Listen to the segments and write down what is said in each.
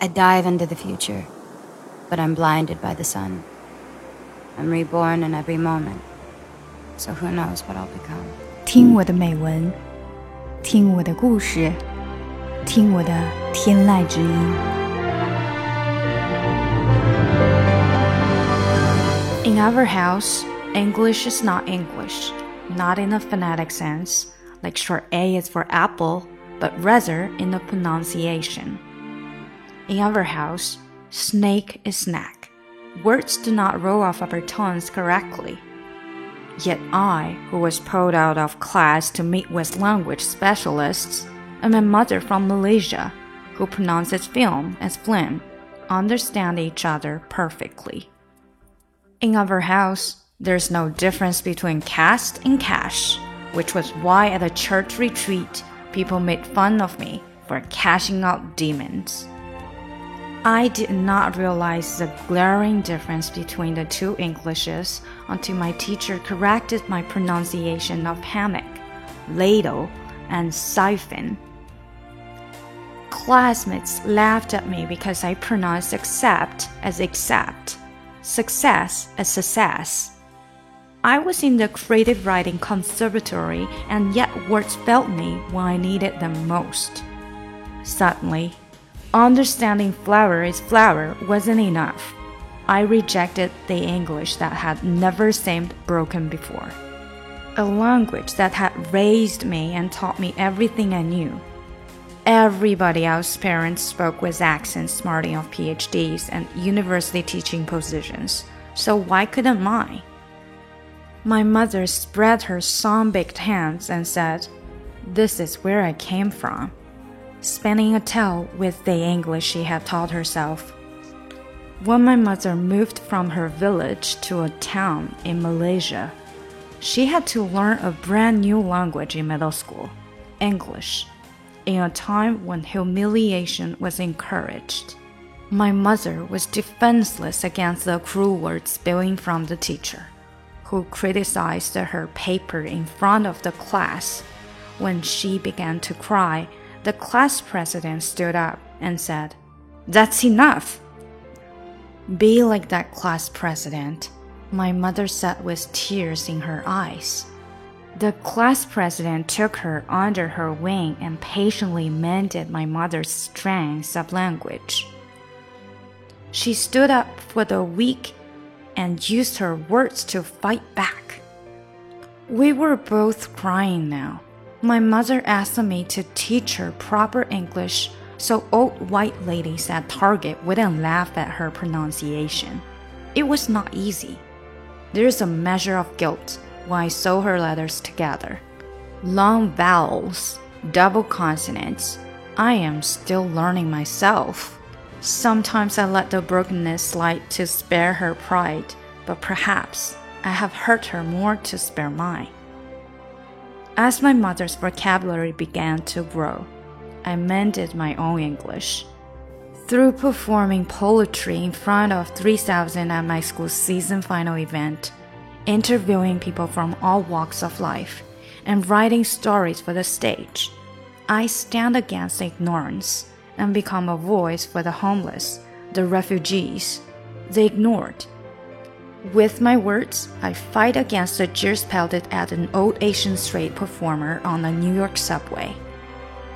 I dive into the future, but I'm blinded by the sun. I'm reborn in every moment, so who knows what I'll become. 听我的美文，听我的故事，听我的天籁之音。In our house, English is not English, not in a phonetic sense, like short A is for apple, but rather in the pronunciation. In our house, snake is snack. Words do not roll off our tongues correctly. Yet I, who was pulled out of class to meet with language specialists, and my mother from Malaysia, who pronounces film as flim, understand each other perfectly. In our house, there's no difference between cast and cash, which was why at a church retreat, people made fun of me for cashing out demons. I did not realize the glaring difference between the two Englishes until my teacher corrected my pronunciation of hammock, ladle, and siphon. Classmates laughed at me because I pronounced accept as accept, success as success. I was in the creative writing conservatory and yet words failed me when I needed them most. Suddenly, Understanding flower is flower wasn't enough. I rejected the English that had never seemed broken before. A language that had raised me and taught me everything I knew. Everybody else's parents spoke with accents smarting of PhDs and university teaching positions, so why couldn't mine? My mother spread her sun baked hands and said, This is where I came from spinning a tale with the English she had taught herself. When my mother moved from her village to a town in Malaysia, she had to learn a brand new language in middle school, English, in a time when humiliation was encouraged. My mother was defenseless against the cruel words spilling from the teacher, who criticized her paper in front of the class. When she began to cry, the class president stood up and said, That's enough. Be like that class president, my mother said with tears in her eyes. The class president took her under her wing and patiently mended my mother's strengths of language. She stood up for the weak and used her words to fight back. We were both crying now. My mother asked me to teach her proper English so old white ladies at Target wouldn't laugh at her pronunciation. It was not easy. There's a measure of guilt when I sew her letters together. Long vowels, double consonants. I am still learning myself. Sometimes I let the brokenness slide to spare her pride, but perhaps I have hurt her more to spare mine. As my mother's vocabulary began to grow, I mended my own English. Through performing poetry in front of 3,000 at my school's season final event, interviewing people from all walks of life, and writing stories for the stage, I stand against ignorance and become a voice for the homeless, the refugees, the ignored, with my words, I fight against the jeers pelted at an old Asian street performer on a New York subway.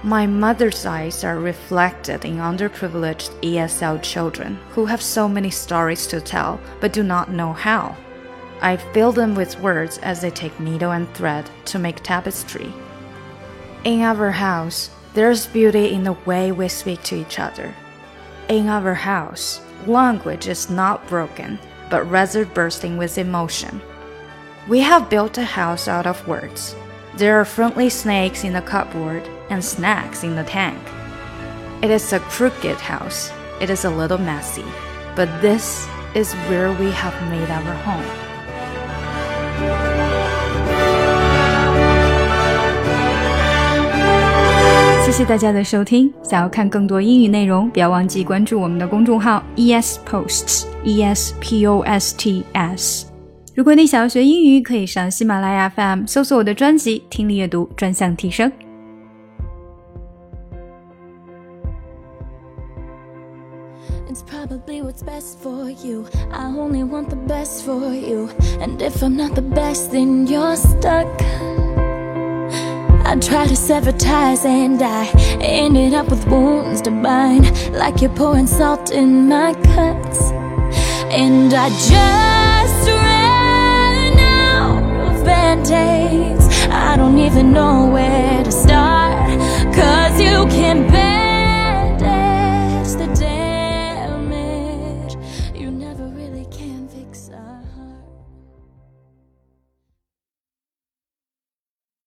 My mother's eyes are reflected in underprivileged ESL children who have so many stories to tell but do not know how. I fill them with words as they take needle and thread to make tapestry. In our house, there's beauty in the way we speak to each other. In our house, language is not broken but rather bursting with emotion. We have built a house out of words. There are friendly snakes in the cupboard and snacks in the tank. It is a crooked house. It is a little messy, but this is where we have made our home. 谢大家的收听。想要看更多英语内容，不要忘记关注我们的公众号 ES Posts E S P O S T S。如果你想要学英语，可以上喜马拉雅 FM 搜索我的专辑《听力阅读专项提升》。It's probably what's best for you. I only want the best for you. And if I'm not the best, then you're stuck. I tried to sever ties and I ended up with wounds to bind. Like you're pouring salt in my cuts. And I just ran out of band-aids. I don't even know where to start. Cause you can